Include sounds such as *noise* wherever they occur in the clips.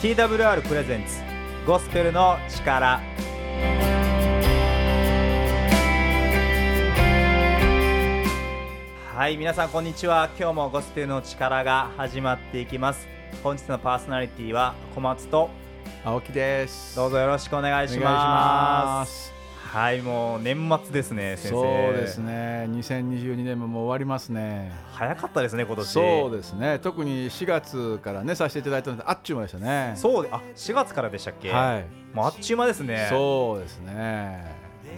TWR プレゼンツゴスペルの力。はい皆さんこんにちは。今日もゴスペルの力が始まっていきます。本日のパーソナリティは小松と。青木です。どうぞよろしくお願いしますはいもう年末ですね先生。そうですね。2022年ももう終わりますね。早かったですね今年。そうですね。特に4月からねさせていただいたのであっちゅう間でしたね。そうあ4月からでしたっけ？はい。もうあっちゅう間ですね。そうですね。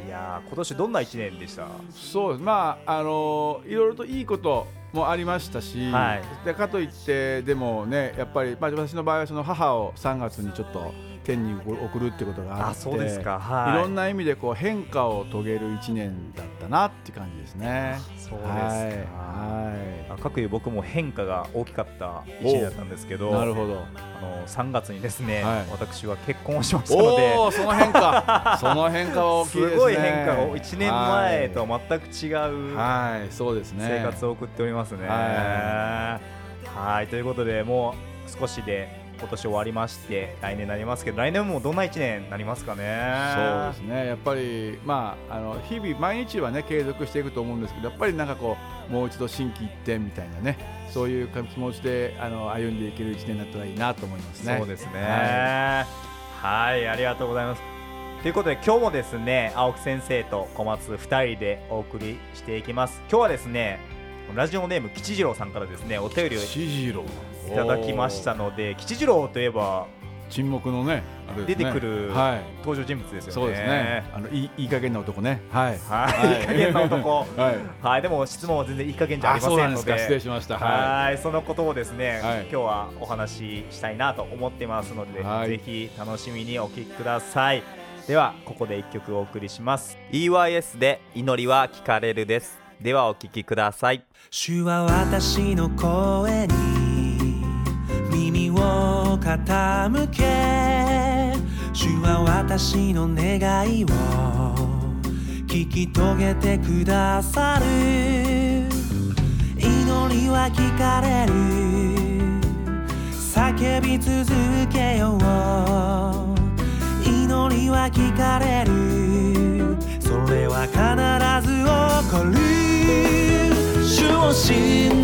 いやー今年どんな一年でした？そうまああのいろいろといいこともありましたし、はい。でかといってでもねやっぱり、まあ、私の場合はその母を3月にちょっと天に送るってことがあってあそうですかはいいろんな意味でこう変化を遂げる1年だったなって感じですね。そうですかはいはあ各いう僕も変化が大きかった一年だったんですけい、どなるほど。あの3月にですね、はい私は結婚をしましたのでその変化 *laughs* その変化は大きいですね。すごい変化が1年前とは全く違うはい、はい、そうですね。生活を送っておりますね。ははいということでもう少しで今年終わりまして来年になりますけど来年もどんな1年になりますかね。そうですねやっぱり、まあ、あの日々、毎日は、ね、継続していくと思うんですけどやっぱりなんかこうもう一度心機一転みたいなねそういう気持ちであの歩んでいける1年になったらいいなと思いますね。そうですね。ははい、ありがとうございます。ということで今日もですね青木先生と小松2人でお送りしていきます。今日はですねラジオネーム吉次郎さんからですねお便りをいシジロただきましたので吉次郎といえば沈黙のねね。出てくるはい。登場人物ですよね。そうですね。あのいいいい加減な男ね。はい。はい、い。い加減な男。*laughs* はい。はい、でも質問は全然いい加減じゃありませんので。あそうなんですか。失礼しました。ははい、そのことをですね、はい。今日はお話ししたいなと思ってますので、はい。ぜひ楽しみにお聞きください。では、ここで一曲お送りします。EYS で祈りは聞かれるです。ではお聞きください。主は私の声に耳を傾け主は私の願いを聞き遂げてくださる祈りは聞かれる叫び続けよう祈りは聞かれるそれは必ず起こる主を信じ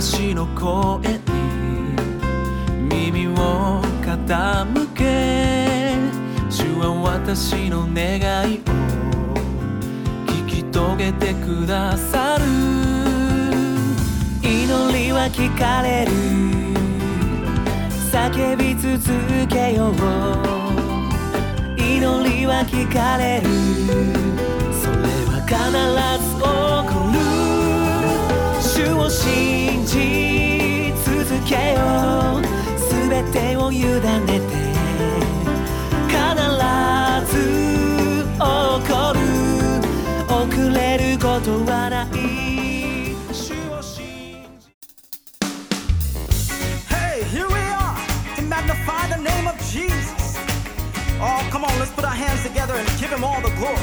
私の声に耳を傾け主は私の願いを聞き遂げてくださる。祈りは聞かれる。叫び続けよう祈りは聞かれる。それは必ずうすべてを委ねて必ず起こる遅れることはない主を信じ Hey, here we are to magnify the name of Jesus. Oh, come on, let's put our hands together and give him all the glory.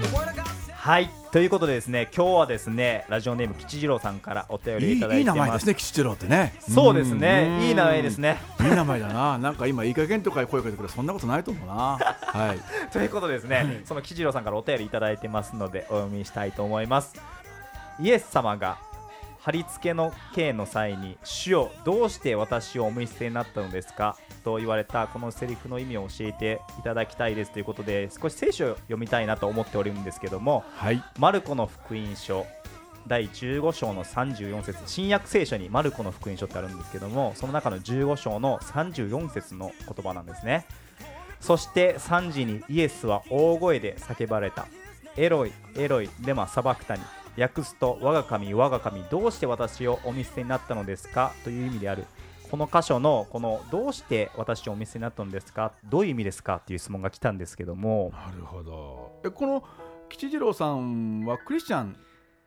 The word of God says. はい、ということでですね、今日はですね、ラジオネーム吉次郎さんからお便りいただいてます。いい名前ですね吉次郎ってね。そうですねうん。いい名前ですね。いい名前だな。なんか今いい加減とか声かけてくれそんなことないと思うな。はい。*laughs* ということでですね、その吉次郎さんからお便りいただいてますのでお読みしたいと思います。イエス様が貼り付けの刑の際に主よどうして私をお見捨てになったのですか？と言われたこのセリフの意味を教えていただきたいですということで少し聖書を読みたいなと思っておるんですけどもはい。マルコの福音書第15章の34節新約聖書にマルコの福音書ってあるんですけどもその中の15章の34節の言葉なんですね。そして3時にイエスは大声で叫ばれた。エロイエロイレマサバクタニ訳すと我が神我が神どうして私をお見捨てになったのですか？という意味であるこの箇所のこのどうして私をお見せになったんですか？どういう意味ですか？っていう質問が来たんですけども。なるほど。えこの吉次郎さんはクリスチャン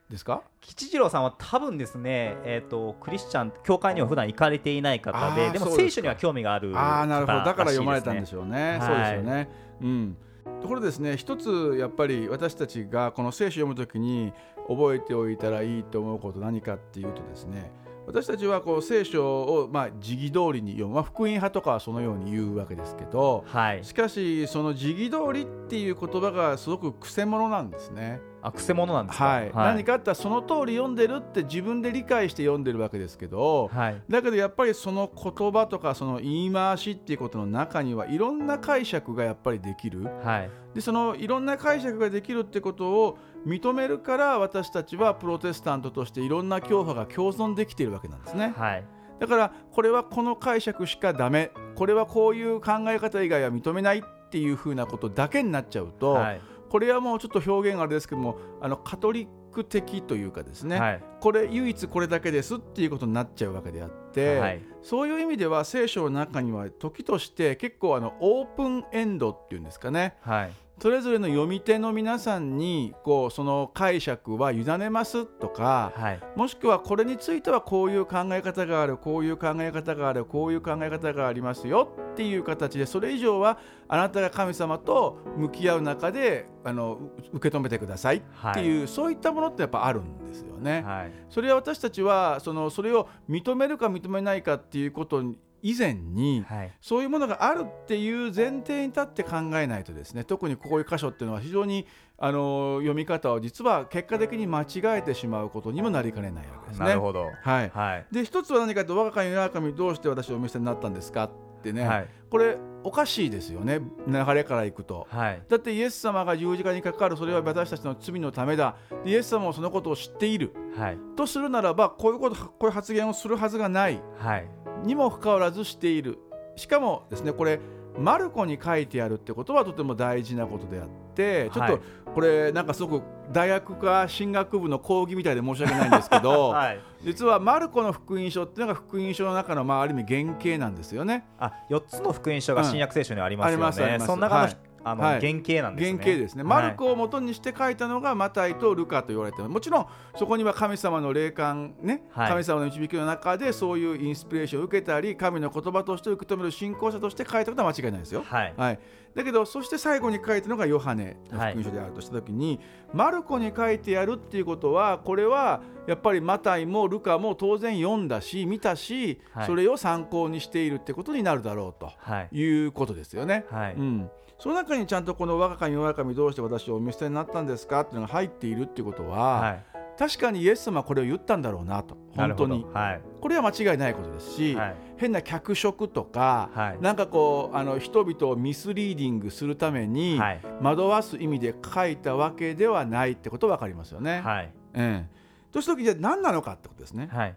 ですか？吉次郎さんは多分ですね、えー、とクリスチャン教会には普段行かれていない方あででも聖書には興味があるああなるほど。だから読まれたんでょしょうね。はい。そうですよね。うん。ところでですね一つやっぱり私たちがこの聖書を読むときに覚えておいたらいいと思うこと何かっていうとですね私たちはこう聖書をまあ時期通りに読む、まあ、福音派とかはそのように言うわけですけどはい。しかしその時期通りっていう言葉がすごくくせ者なんですね。あくせ者なんですか？はい、何かあったらその通り読んでるって自分で理解して読んでるわけですけど、はい。だけどやっぱりその言葉とかその言い回しっていうことの中にはいろんな解釈がやっぱりできる。はい。でそのいろんな解釈ができるってことを認めるから私たちはプロテスタントとしていろんな教派が共存できているわけなんですね。はい。だからこれはこの解釈しかダメ。これはこういう考え方以外は認めないっていうふうなことだけになっちゃうと、はい。これはもうちょっと表現あれですけどもあのカトリック的というかですね、はい。これ唯一これだけですっていうことになっちゃうわけであって、はい。そういう意味では聖書の中には時として結構あのオープンエンドっていうんですかね。はいそれぞれの読み手の皆さんにこうその解釈は委ねますとかはい。もしくはこれについてはこういう考え方があるこういう考え方があるこういう考え方がありますよっていう形でそれ以上はあなたが神様と向き合う中であのう受け止めてくださいっていう、そういったものってやっぱあるんですよね。はい。それは私たちはそのそれを認めるか認めないかっていうこと以前に、はい。そういうものがあるっていう前提に立って考えないとですね特にこういう箇所っていうのは非常にあの読み方を実は結果的に間違えてしまうことにもなりかねないわけですね。なるほど。はい、はい。で一つは何かと「我が神我が神どうして私をお見せになったんですか?」ってね、はい。これおかしいですよね。流れからいくと。はい。だってイエス様が十字架にかかるそれは私たちの罪のためだ。でイエス様もそのことを知っている。はい。とするならばこういうことこういう発言をするはずがない。はいにもかかわらずしている。しかもですねこれマルコに書いてあるってことはとても大事なことであってちょっはいとこれなんかすごく大学か進学部の講義みたいで申し訳ないんですけど、*laughs* はい。実はマルコの福音書っていうのが福音書の中の、まあ、ある意味原型なんですよね。あ4つの福音書が新約聖書にはありますよね、うんありますあります。その中の,、はいあのはい。原型なんですね。原型ですね、マルコを元にして書いたのがマタイとルカと言われてもちろんそこには神様の霊感ね、はい。神様の導きの中でそういうインスピレーションを受けたり神の言葉として受け止める信仰者として書いたことは間違いないですよ。はい。はい、だけどそして最後に書いたのがヨハネの福音書であるとした時に、マルコに書いてやるっていうことはこれはやっぱりマタイもルカも当然読んだし見たし、はい。それを参考にしているってことになるだろうとはい。いうことですよね。はい。うん、その中にちゃんとこの「我が神我が神どうして私をお見捨てになったんですか?」っていうのが入っているっていうことは、はい確かにイエス様はこれを言ったんだろうなと。本当に。はい。これは間違いないことですし、はい。変な脚色とか、はい。なんかこうあの人々をミスリーディングするために、はい。惑わす意味で書いたわけではないってこと分かりますよね。はい。ええ。とした時じゃあ何なのかってことですね。はい。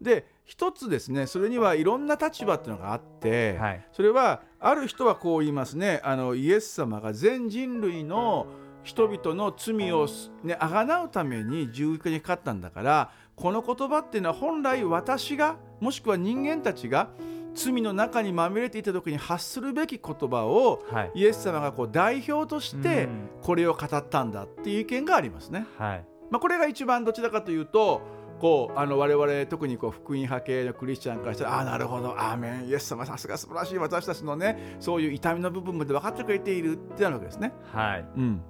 で一つですねそれにはいろんな立場っていうのがあって、はい。それはある人はこう言いますね。あのイエス様が全人類の人々の罪をねあがなうために十字架にかかったんだからこの言葉っていうのは本来私がもしくは人間たちが罪の中にまみれていた時に発するべき言葉をはい。イエス様がこう代表としてうん。これを語ったんだっていう意見がありますね。はい。まあ、これが一番どちらかというとこうあの我々特にこう福音派系のクリスチャンからしたらああなるほどアーメンイエス様さすが素晴らしい私たちのねそういう痛みの部分まで分かってくれているってなるわけですね。はい。うん、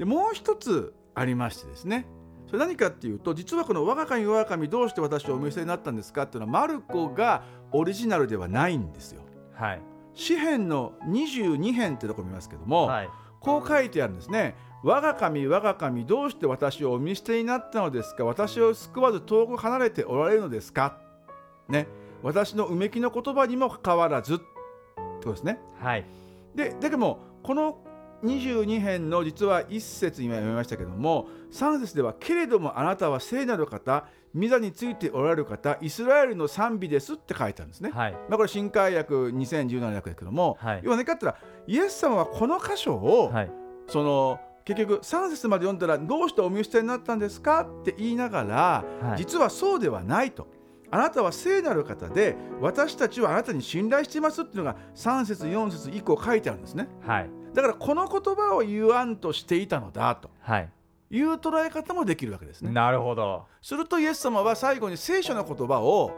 でもう一つありましてですねそれ何かっていうと実はこの「我が神我が神どうして私をお見せになったんですか?」っていうのはマルコがオリジナルではないんですよ。はい詩編の22編ってとこ見ますけども、はいこう書いてあるんですね。我が神我が神どうして私をお見捨てになったのですか？私を救わず遠く離れておられるのですか？ね私のうめきの言葉にもかかわらずってことですね。はいでだけどもこの22編の実は一節には読みましたけども3節では「けれどもあなたは聖なる方御座についておられる方イスラエルの賛美です」って書いてあるんですね。はい。まあ、これ新海訳2017年訳だけども、はい。要は何かって言ったらイエス様はこの箇所を、はい。その結局3節まで読んだらどうしてお見捨てになったんですか？って言いながら、はい。実はそうではないと。あなたは聖なる方で私たちはあなたに信頼していますっていうのが3節4節以降書いてあるんですね。はいだからこの言葉を言わんとしていたのだと。はい。いう捉え方もできるわけですね。なるほど。するとイエス様は最後に聖書の言葉を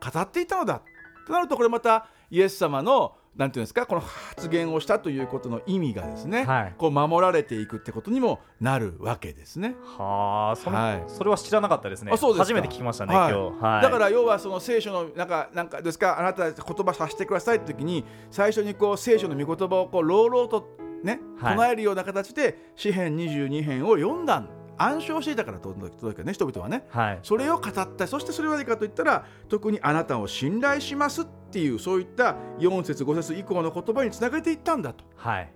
語っていたのだ。となるとこれまたイエス様のなんていうんですかこの発言をしたということの意味がですね、はい。こう守られていくってことにもなるわけですね。はあその、はい。それは知らなかったですね。あそうですか。初めて聞きましたね、はい。今日、はい、だから要はその聖書のなんかなんかですかあなた言葉させてくださいって時に最初にこう聖書の御言葉をこう朗々とねはい。唱えるような形で詩編22編を読んだ暗唱していたから届くね人々はね。はい。それを語った。そしてそれは何かといったら特にあなたを信頼しますっていうそういった4節5節以降の言葉につなげていったんだと。はい。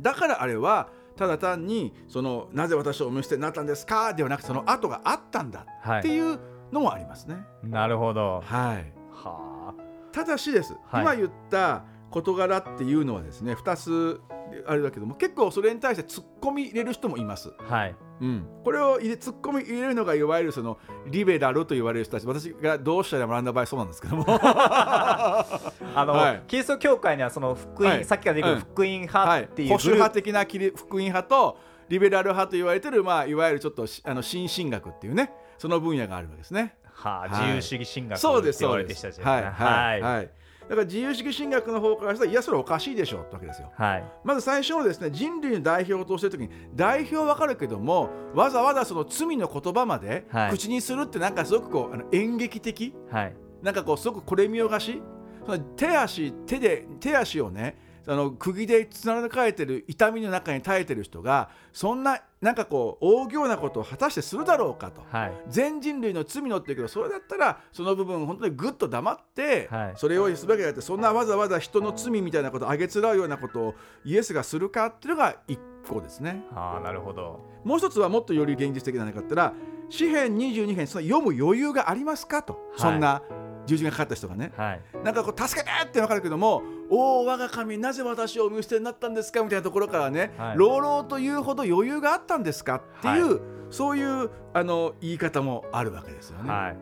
だからあれはただ単にそのなぜ私をお見捨てになったんですかではなくその後があったんだはいっていうのもありますね。なるほど。はい、はただしです、はい。今言った事柄っていうのはですね2つあれだけども結構それに対して突っ込み入れる人もいます。あはい。うん、これを入れ突っ込み入れるのがいわゆるそのリベラルと言われる人たち私が同志社で学んだ場合そうなんですけども。*laughs* あの、はい。キリスト教会にはその福音、はい。さっきから出てくるうん福音派はいっていう保守グループ派的な福音派とリベラル派と言われてる、まあ、いわゆるちょっとしあの新進学っていうねその分野があるわけですね。はあ、はい。自由主義神学そうですって言われそうですてる人たちです。ねはい。はい。はいだから自由主義神学の方からしたらいやそれおかしいでしょってわけですよ。はい。まず最初のですね人類の代表としてる時に代表はわかるけどもわざわざその罪の言葉まではい。口にするってなんかすごくこうあの演劇的？はい。なんかこうすごくこれ見よがし？その手足手で手足をねあの釘で貫かれてる痛みの中に耐えてる人がそんななんかこう大行なことを果たしてするだろうかと。はい。全人類の罪のっていうけどそれだったらその部分本当にぐっと黙って、はい。それをすべきだってそんなわざわざ人の罪みたいなことをあげつらうようなことをイエスがするかっていうのが一個ですね。ああなるほど。もう一つはもっとより現実的なのかって言ったら詩編22編その読む余裕がありますかと、そんな十字がかかった人がね。はい。なんかこう助けてって分かるけども「おお我が神なぜ私をお見捨てになったんですか?」みたいなところからね、はい。朗々と言うほど余裕があったんですかっていう、はそういうあの言い方もあるわけですよね。はい、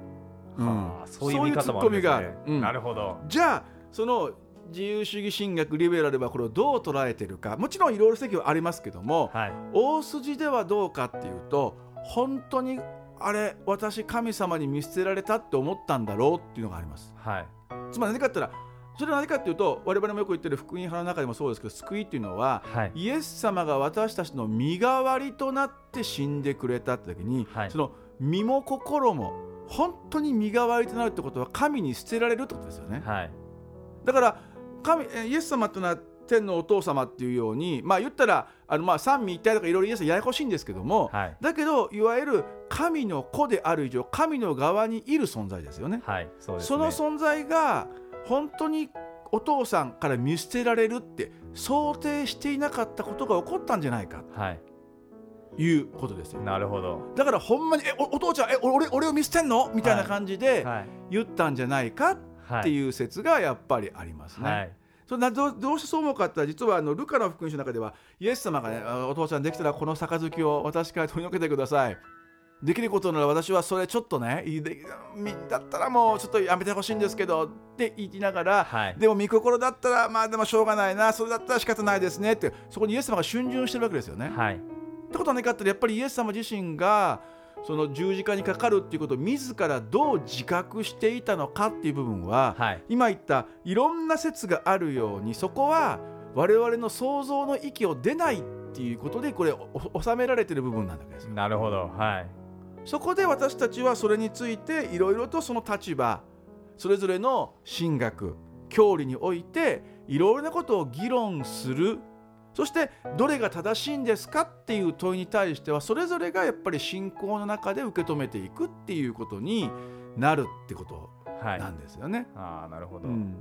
うん。はあそういうツッコミがあるうん。なるほど。じゃあその自由主義神学リベラルはこれをどう捉えてるか。もちろんいろいろ席はありますけども、はい。大筋ではどうかっていうと本当にあれ私神様に見捨てられたって思ったんだろうっていうのがあります。はい。つまり何かって言ったらそれは何かっていうと我々もよく言ってる福音派の中でもそうですけど救いっていうのははい。イエス様が私たちの身代わりとなって死んでくれたって時に、はい。その身も心も本当に身代わりとなるってことは神に捨てられるってことですよね。はい。だから神えイエス様っていうのは天のお父様っていうようにまあ言ったらあのまあ三位一体とかいろいろイエスややこしいんですけども、はい。だけどいわゆる神の子である以上神の側にいる存在ですよね。はいそうですそねの存在が本当にお父さんから見捨てられるって想定していなかったことが起こったんじゃないか。はい。ということですよ。なるほど。だからほんまに「えおお父ちゃんえ俺俺を見捨てんの?」みたいな感じではい。言ったんじゃないかっはいていう説がやっぱりありますね。はい。それなどうどうしてそう思うかって実はあのルカの福音書の中ではイエス様がねあお父ちゃんできたらこの杯を私から取り除けてくださいできることなら私はそれちょっとねだったらもうちょっとやめてほしいんですけどって言いながら、はい。でも御心だったらまあでもしょうがないなそれだったら仕方ないですねってそこにイエス様が逡巡してるわけですよね。はい。ってことは何かってやっぱりイエス様自身がその十字架にかかるっていうことを自らどう自覚していたのかっていう部分は、はい。今言ったいろんな説があるようにそこは我々の想像の域を出ないっていうことでこれお収められてる部分なんだわけですよ。なるほど。はいそこで私たちはそれについていろいろとその立場それぞれの神学教理においていろいろなことを議論する。そしてどれが正しいんですかっていう問いに対してはそれぞれがやっぱり信仰の中で受け止めていくっていうことになるってことはい。なんですよね。ああなるほど、うん。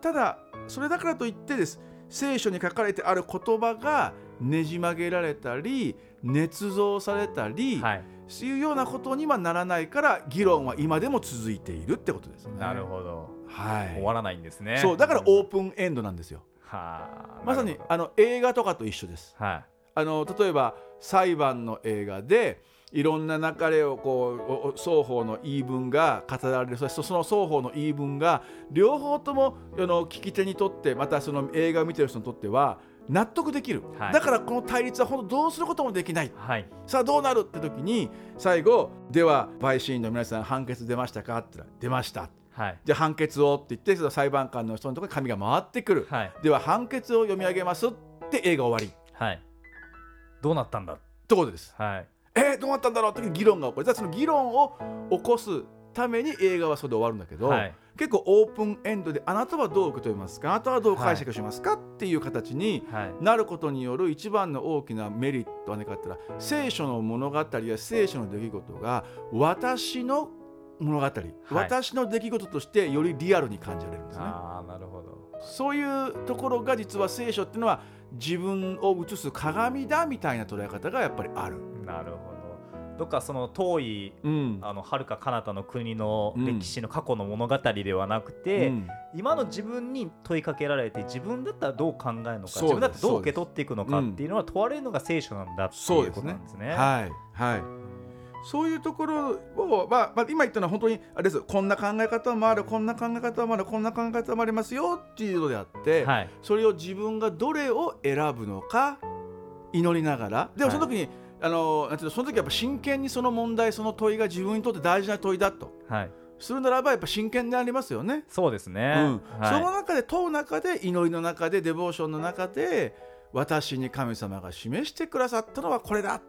ただそれだからといってです聖書に書かれてある言葉がねじ曲げられたり捏造されたり、はいそういうようなことにはならないから議論は今でも続いているってことですね。なるほど。はい。終わらないんですね。そうだからオープンエンドなんですよ。はあまさにあの映画とかと一緒です。どはい。あの例えば裁判の映画でいろんな流れをこう双方の言い分が語られる。そしてその双方の言い分が両方ともあの聞き手にとってまたその映画を見てる人にとっては納得できる、はい。だからこの対立は本当どうすることもできない。はい。さあどうなるって時に最後では陪審員の皆さん判決出ましたかって言ったら出ました。はい。じゃあ判決をって言ってその裁判官の人のところに紙が回ってくる、はい。では判決を読み上げますって映画終わり。はい。どうなったんだ？ってことです。はい。えー、どうなったんだろうっていう議論が起こる。じゃあその議論を起こすために映画はそれで終わるんだけど、はい。結構オープンエンドであなたはどう受け止めますかあなたはどう解釈しますか、っていう形にはい。なることによる一番の大きなメリットは何かって言ったら聖書の物語や聖書の出来事が私の物語、私の出来事としてよりリアルに感じられるんですね。ああなるほど。そういうところが実は聖書っていうのは自分を映す鏡だみたいな捉え方がやっぱりある。なるほどどっかその遠いうん。あの遥か彼方の国のうん歴史の過去の物語ではなくて、うん。今の自分に問いかけられて自分だったらどう考えるのか自分だったらどう受け取っていくのかっていうのは問われるのが聖書なんだっていうことそうですね。なんですね。はいはい。そういうところを、まあまあ、今言ったのは本当にあれです。こんな考え方もあるこんな考え方もあるこんな考え方もありますよっていうのであって、はい。それを自分がどれを選ぶのか祈りながら。でもその時に、あのなんていうのその時はやっぱ真剣にその問題その問いが自分にとって大事な問いだとはい、するならばやっぱ真剣でありますよね。そうですね。うんはいその中で問う中で祈りの中でデボーションの中で私に神様が示してくださったのはこれだっ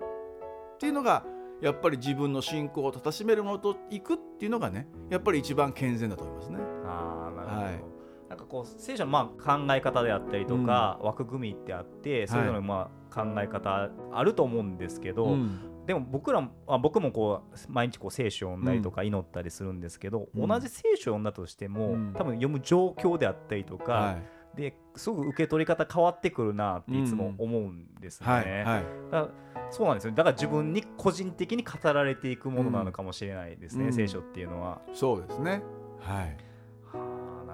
ていうのがやっぱり自分の信仰をたたしめるものといくっていうのがねやっぱり一番健全だと思いますね。あーなるほど、はいなんかこう聖書のまあ考え方であったりとか、枠組みってあってそれぞれのまあ考え方あると思うんですけど、うん。でも僕らもあ僕もこう毎日こう聖書を読んだりとか祈ったりするんですけど、うん。同じ聖書を読んだとしても、うん。多分読む状況であったりとか、はい。ですごく受け取り方変わってくるなっていつも思うんですね。そうなんですよ。だから自分に個人的に語られていくものなのかもしれないですね、うん。聖書っていうのは。そうですね。はい。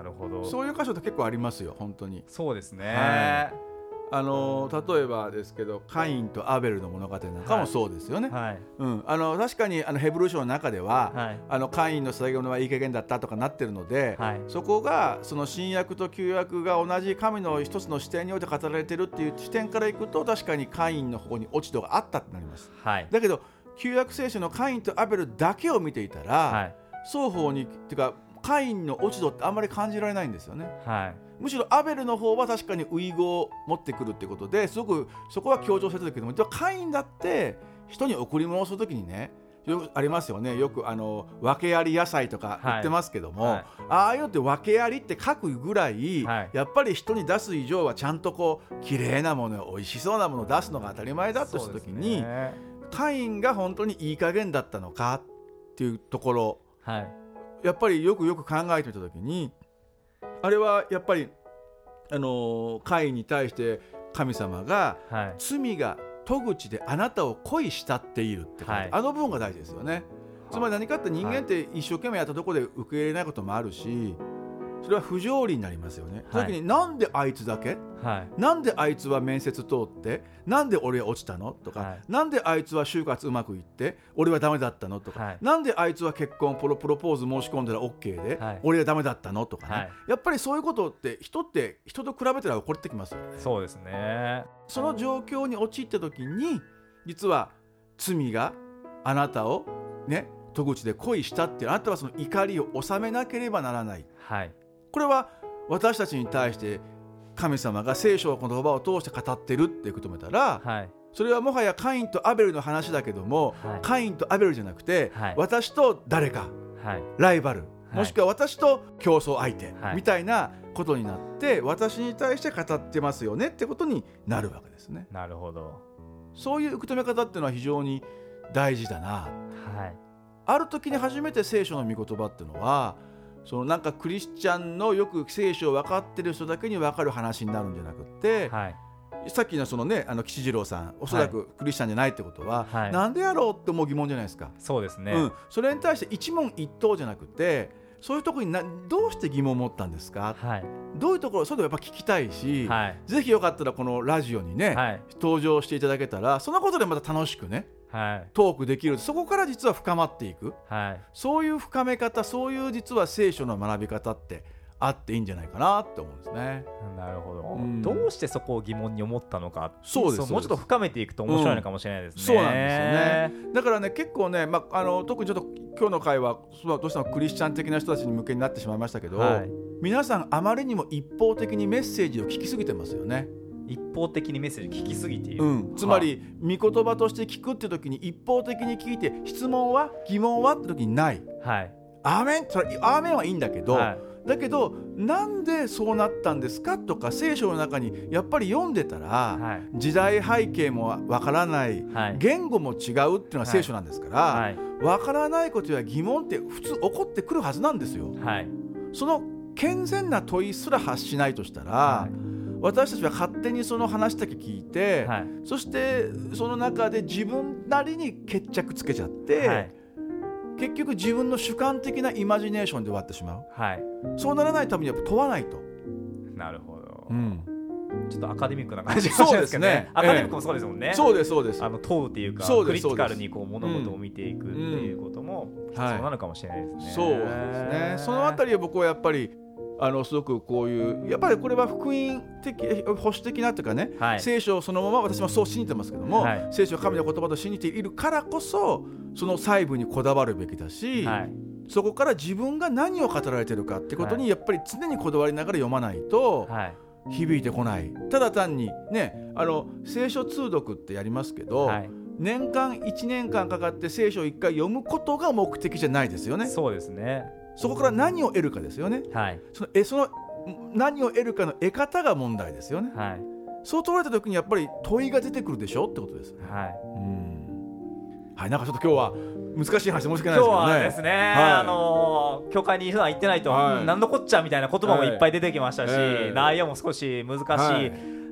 はあなるほどそういう箇所って結構ありますよ本当に。そうですね。はあの例えばですけどカインとアベルの物語なんかもそうですよね。はいうん、あの確かにあのヘブル書の中では、はいあのカインの最後のはいい加減だったとかなってるので、はいそこがその新約と旧約が同じ神の一つの視点において語られてるっていう視点からいくと確かにカインの方に落ち度があったってなります。はいだけど旧約聖書のカインとアベルだけを見ていたら、はい双方にっていうかカインの落ち度ってあんまり感じられないんですよね。はい。むしろアベルの方は確かに遺語を持ってくるってことですごくそこは強調されてるけどもカインだって人に贈り物をするときにねよくありますよね。よくあの訳あり野菜とか売ってますけども、はい。はいああいうのって訳ありって書くぐらい、はい。やっぱり人に出す以上はちゃんとこう綺麗なもの美味しそうなものを出すのが当たり前だとしたときに、ね。カインが本当にいい加減だったのかっていうところはいやっぱりよくよく考えてみた時にあれはやっぱりあのーカインに対して神様がはい罪が戸口であなたを恋したっているってはいあの部分が大事ですよね。つまり何かって人間って一生懸命やったところで受け入れないこともあるしそれは不条理になりますよね。その時になんであいつだけ？はい。なんであいつは面接通って？なんで俺は落ちたの？とか、はい。なんであいつは就活うまくいって？俺はダメだったの？とか、はい。なんであいつは結婚プロプロポーズ申し込んだら OK で、はい。俺はダメだったの？とかね、はい。やっぱりそういうことって人って人と比べたら起こってきますよね。そうですね。その状況に陥った時に実は罪があなたをね戸口で恋したってあなたはその怒りを収めなければならない。はいこれは私たちに対して神様が聖書の言葉を通して語ってるっていうことを見たら、はい。それはもはやカインとアベルの話だけども、はい。カインとアベルじゃなくて、はい。私と誰かはい。ライバル、い。もしくは私と競争相手、はい。みたいなことになって私に対して語ってますよねってことになるわけですね。なるほど。そういう受け止め方っていうのは非常に大事だな。はい。ある時に初めて聖書の御言葉っていうのはそのなんかクリスチャンのよく聖書を分かってる人だけに分かる話になるんじゃなくって、はい。さっきのそのねあの吉次郎さんおそらくクリスチャンじゃないってことは、はい。なんでやろうって思う疑問じゃないですか、そうですね、うん、それに対して一問一答じゃなくてそういうところになどうして疑問を持ったんですか？はい。どういうところそれでもやっぱ聞きたいし、はい。ぜひよかったらこのラジオにね、はい。登場していただけたらそのことでまた楽しくねはい。トークできる。そこから実は深まっていく。はい。そういう深め方そういう実は聖書の学び方ってあっていいんじゃないかなって思うんですね。なるほど、うん。どうしてそこを疑問に思ったのかそうです。もうちょっと深めていくと面白いのかもしれないですね、そうなんですよね。だからね結構ね、まあ、あの特にちょっと今日の会話そうどうしてもクリスチャン的な人たちに向けになってしまいましたけど、はい。皆さんあまりにも一方的にメッセージを聞きすぎてますよね。一方的にメッセージ聞きすぎている、うん、つまり御言葉として聞くって時に一方的に聞いて質問は疑問はって時にない。はい。アーメン？それアーメンはいいんだけど、はい。だけどなんでそうなったんですかとか聖書の中にやっぱり読んでたら、はい。時代背景もわからない、はい。言語も違うっていうのが聖書なんですから、はい。わからないことや疑問って普通起こってくるはずなんですよ。はい。その健全な問いすら発しないとしたら、はい私たちは勝手にその話だけ聞いて、はい。そしてその中で自分なりに決着つけちゃって、はい。結局自分の主観的なイマジネーションで終わってしまう。はい。そうならないためには問わないと。なるほど、うん。ちょっとアカデミックな感じがしますけどそうですね。アカデミックもそうですもんね、そうですそうです。あの問うっていうかそうクリティカルにこう物事を見ていくっていうことも必要なのかもしれないですね。そうなんですね。そのあたりは僕はやっぱりあのすごくこういうやっぱりこれは福音的保守的なというかね、はい聖書そのまま私もそう信じてますけども、はい聖書を神の言葉と信じているからこそその細部にこだわるべきだし、はいそこから自分が何を語られてるかってことにやっぱり常にこだわりながら読まないとはい響いてこない。ただ単にねあの聖書通読ってやりますけど、はい年間1年間かかって聖書を1回読むことが目的じゃないですよね。そうですね。そこから何を得るかですよね。はいそのえその何を得るかの得方が問題ですよね。はいそう取られた時にやっぱり問いが出てくるでしょってことです。はい。うん。はい、なんかちょっと今日は難しい話申し訳ない今日ですけどね。はですね、はいあのー教会に普段行ってないと、はいうん何のこっちゃみたいな言葉もいっぱい出てきましたし、内容も少し難しい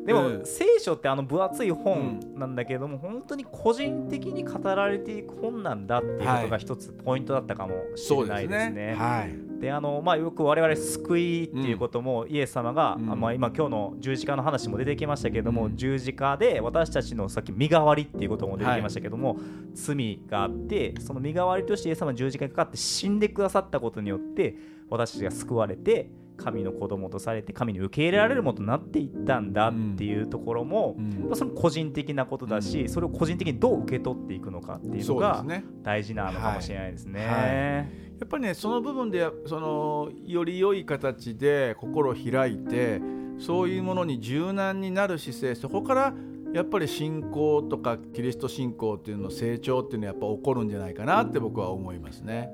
でも、ええ聖書ってあの分厚い本なんだけれども、本当に個人的に語られていく本なんだっていうことが一つポイントだったかもしれないですね。ね。はい。であのまあ、よく我々救いっていうことも、イエス様が、うんあまあ、今今日の十字架の話も出てきましたけれども、うん十字架で私たちのさっき身代わりっていうことも出てきましたけども、罪があってその身代わりとしてイエス様が十字架にかかって死んでくださったことによって私たちが救われて神の子供とされて神に受け入れられるものとなっていったんだっていうところも、うんまあその個人的なことだし、それを個人的にどう受け取っていくのかっていうのが。大事なのかもしれないですね。はいやっぱりねその部分でそのより良い形で心を開いてそういうものに柔軟になる姿勢そこからやっぱり信仰とかキリスト信仰っていうのの成長っていうのはやっぱ起こるんじゃないかなって僕は思いますね。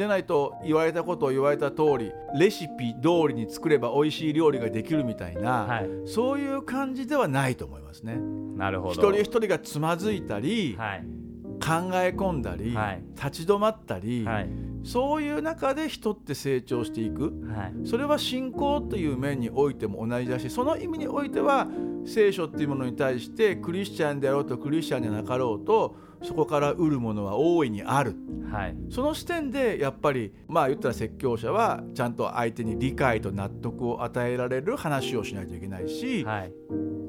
じゃないと言われたことを言われた通りレシピ通りに作れば美味しい料理ができるみたいな、はい、そういう感じではないと思いますね。なるほど。一人一人がつまずいたり、はい。考え込んだり、はい。立ち止まったり、はい。そういう中で人って成長していく。はい。それは信仰という面においても同じだしその意味においては聖書っていうものに対してクリスチャンであろうとクリスチャンでなかろうとそこから得るものは大いにある。はい。その視点でやっぱりまあ言ったら説教者はちゃんと相手に理解と納得を与えられる話をしないといけないし、はい。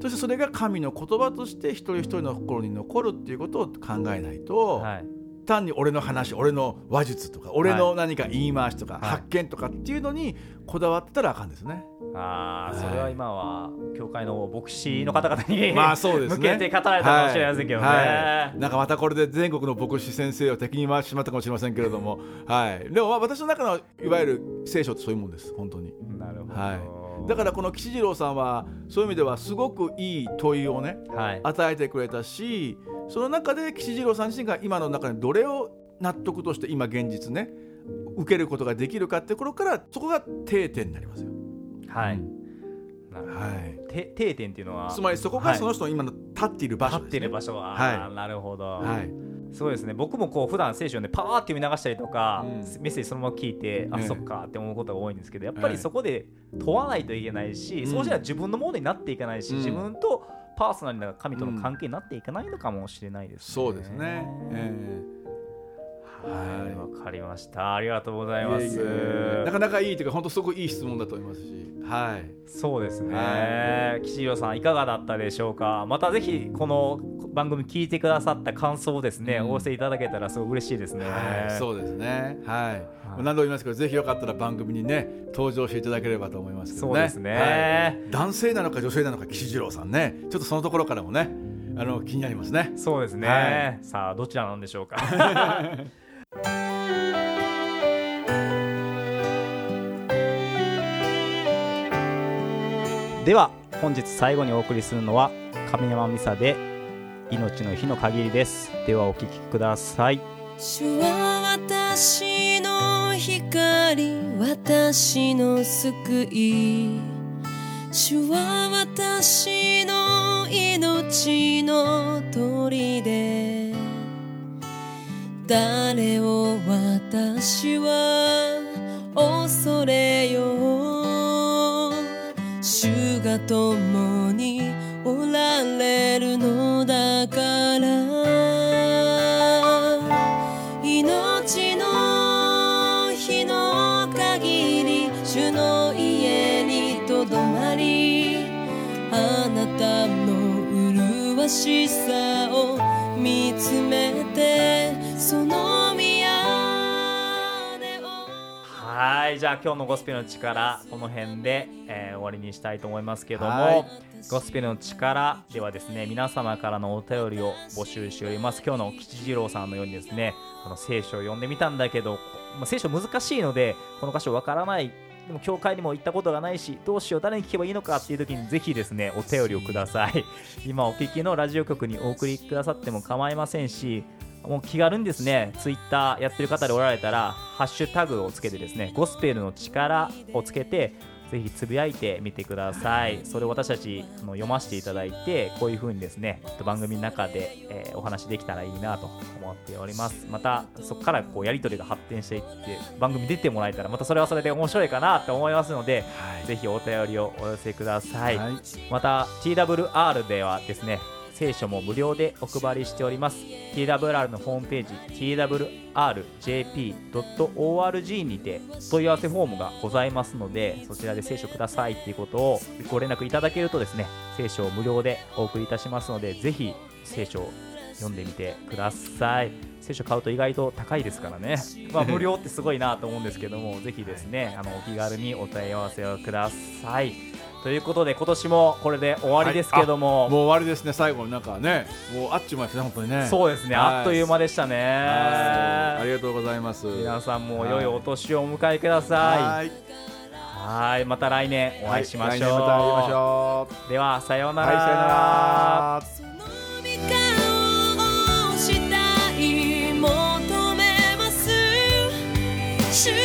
そしてそれが神の言葉として一人一人の心に残るっていうことを考えないと、はい単に俺の話俺の話術とか俺の何か言い回しとか、はい。発見とかっていうのにこだわってたらあかんですね。ああはいそれは今は教会の牧師の方々に、まあそうですね。向けて語られたかもしれませんけどね、はい。はい。なんかまたこれで全国の牧師先生を敵に回してしまったかもしれませんけれども、はい、でもまあ私の中のいわゆる聖書ってそういうもんです本当に。なるほど、はい。だからこの吉次郎さんはそういう意味ではすごくいい問いをねはい。与えてくれたしその中で吉次郎さん自身が今の中でどれを納得として今現実ね受けることができるかってところからそこが定点になりますよ。はい、うんなるほど。はい、て定点っていうのはつまりそこがその人の今の立っている場所です、ね。立ってる場所は、はい。なるほど、はい。そうですね。僕もこう普段聖書をねパーって読み流したりとか、うん。メッセージそのまま聞いて、あええ。そっかって思うことが多いんですけどやっぱりはいそこで問わないといけないし、うん。そうしたら自分のものになっていかないし、うん。自分とパーソナルな神との関係になっていかないのかもしれないですね。そうですね。えはい。わかりました。ありがとうございます。なかなかいいというか本当すごくいい質問だと思いますし。はい。そうですね、は岸弘さんいかがだったでしょうか？またぜひこの番組聞いてくださった感想をですね、うん。お寄せいただけたらすごく嬉しいですね、はい、そうですね。はい。はい。何度も言いますけど、ぜひよかったら番組にね、登場していただければと思いますけどね。そうですね。はい。男性なのか女性なのか岸次郎さんね、ちょっとそのところからもね、あの気になりますね。そうですね、はさあどちらなんでしょうか？*laughs* では本日最後にお送りするのは神山美沙で命の日の限りです。ではお聞きください。主は私の光私の救い。主は私の命の砦。誰を私は恐れよう。主が共におられるのだから。命の日の限り主の家にとどまりあなたの麗しさを見つめて。はいじゃあ今日のゴスペルの力この辺で、えー終わりにしたいと思いますけども、はい。ゴスペルの力ではですね皆様からのお便りを募集しております。今日の吉次郎さんのようにですねこの聖書を読んでみたんだけど、まあ、聖書難しいのでこの箇所わからない。でも教会にも行ったことがないしどうしよう誰に聞けばいいのかっていう時にぜひですねお便りをください。今お聞きのラジオ局にお送りくださっても構いませんしもう気軽にですね、ツイッターやってる方でおられたら、ハッシュタグをつけてですね、ゴスペルの力をつけて、ぜひつぶやいてみてください。それを私たちあの読ませていただいて、こういう風にですね、番組の中で、えーお話できたらいいなと思っております。また、そこからこうやり取りが発展していって、番組出てもらえたら、またそれはそれで面白いかなと思いますので、はい。ぜひお便りをお寄せください。はいまた TWR ではですね聖書も無料でお配りしております。TWR のホームページ twrjp.org にて問い合わせフォームがございますのでそちらで聖書くださいっていうことをご連絡いただけるとですね聖書を無料でお送りいたしますのでぜひ聖書を読んでみてください。聖書買うと意外と高いですからね、まあ、*laughs* 無料ってすごいなと思うんですけどもぜひですねあのお気軽にお問い合わせをくださいということで今年もこれで終わりですけども、はい、もう終わりですね。最後なんかねもうあっちまうですね本当にね。そうですね、あっという間でしたね。ありがとうございます。皆さんも良いお年をお迎えください。はい。また来年お会いしましょう、はい、ではさようなら、はい、さようなら。求めます。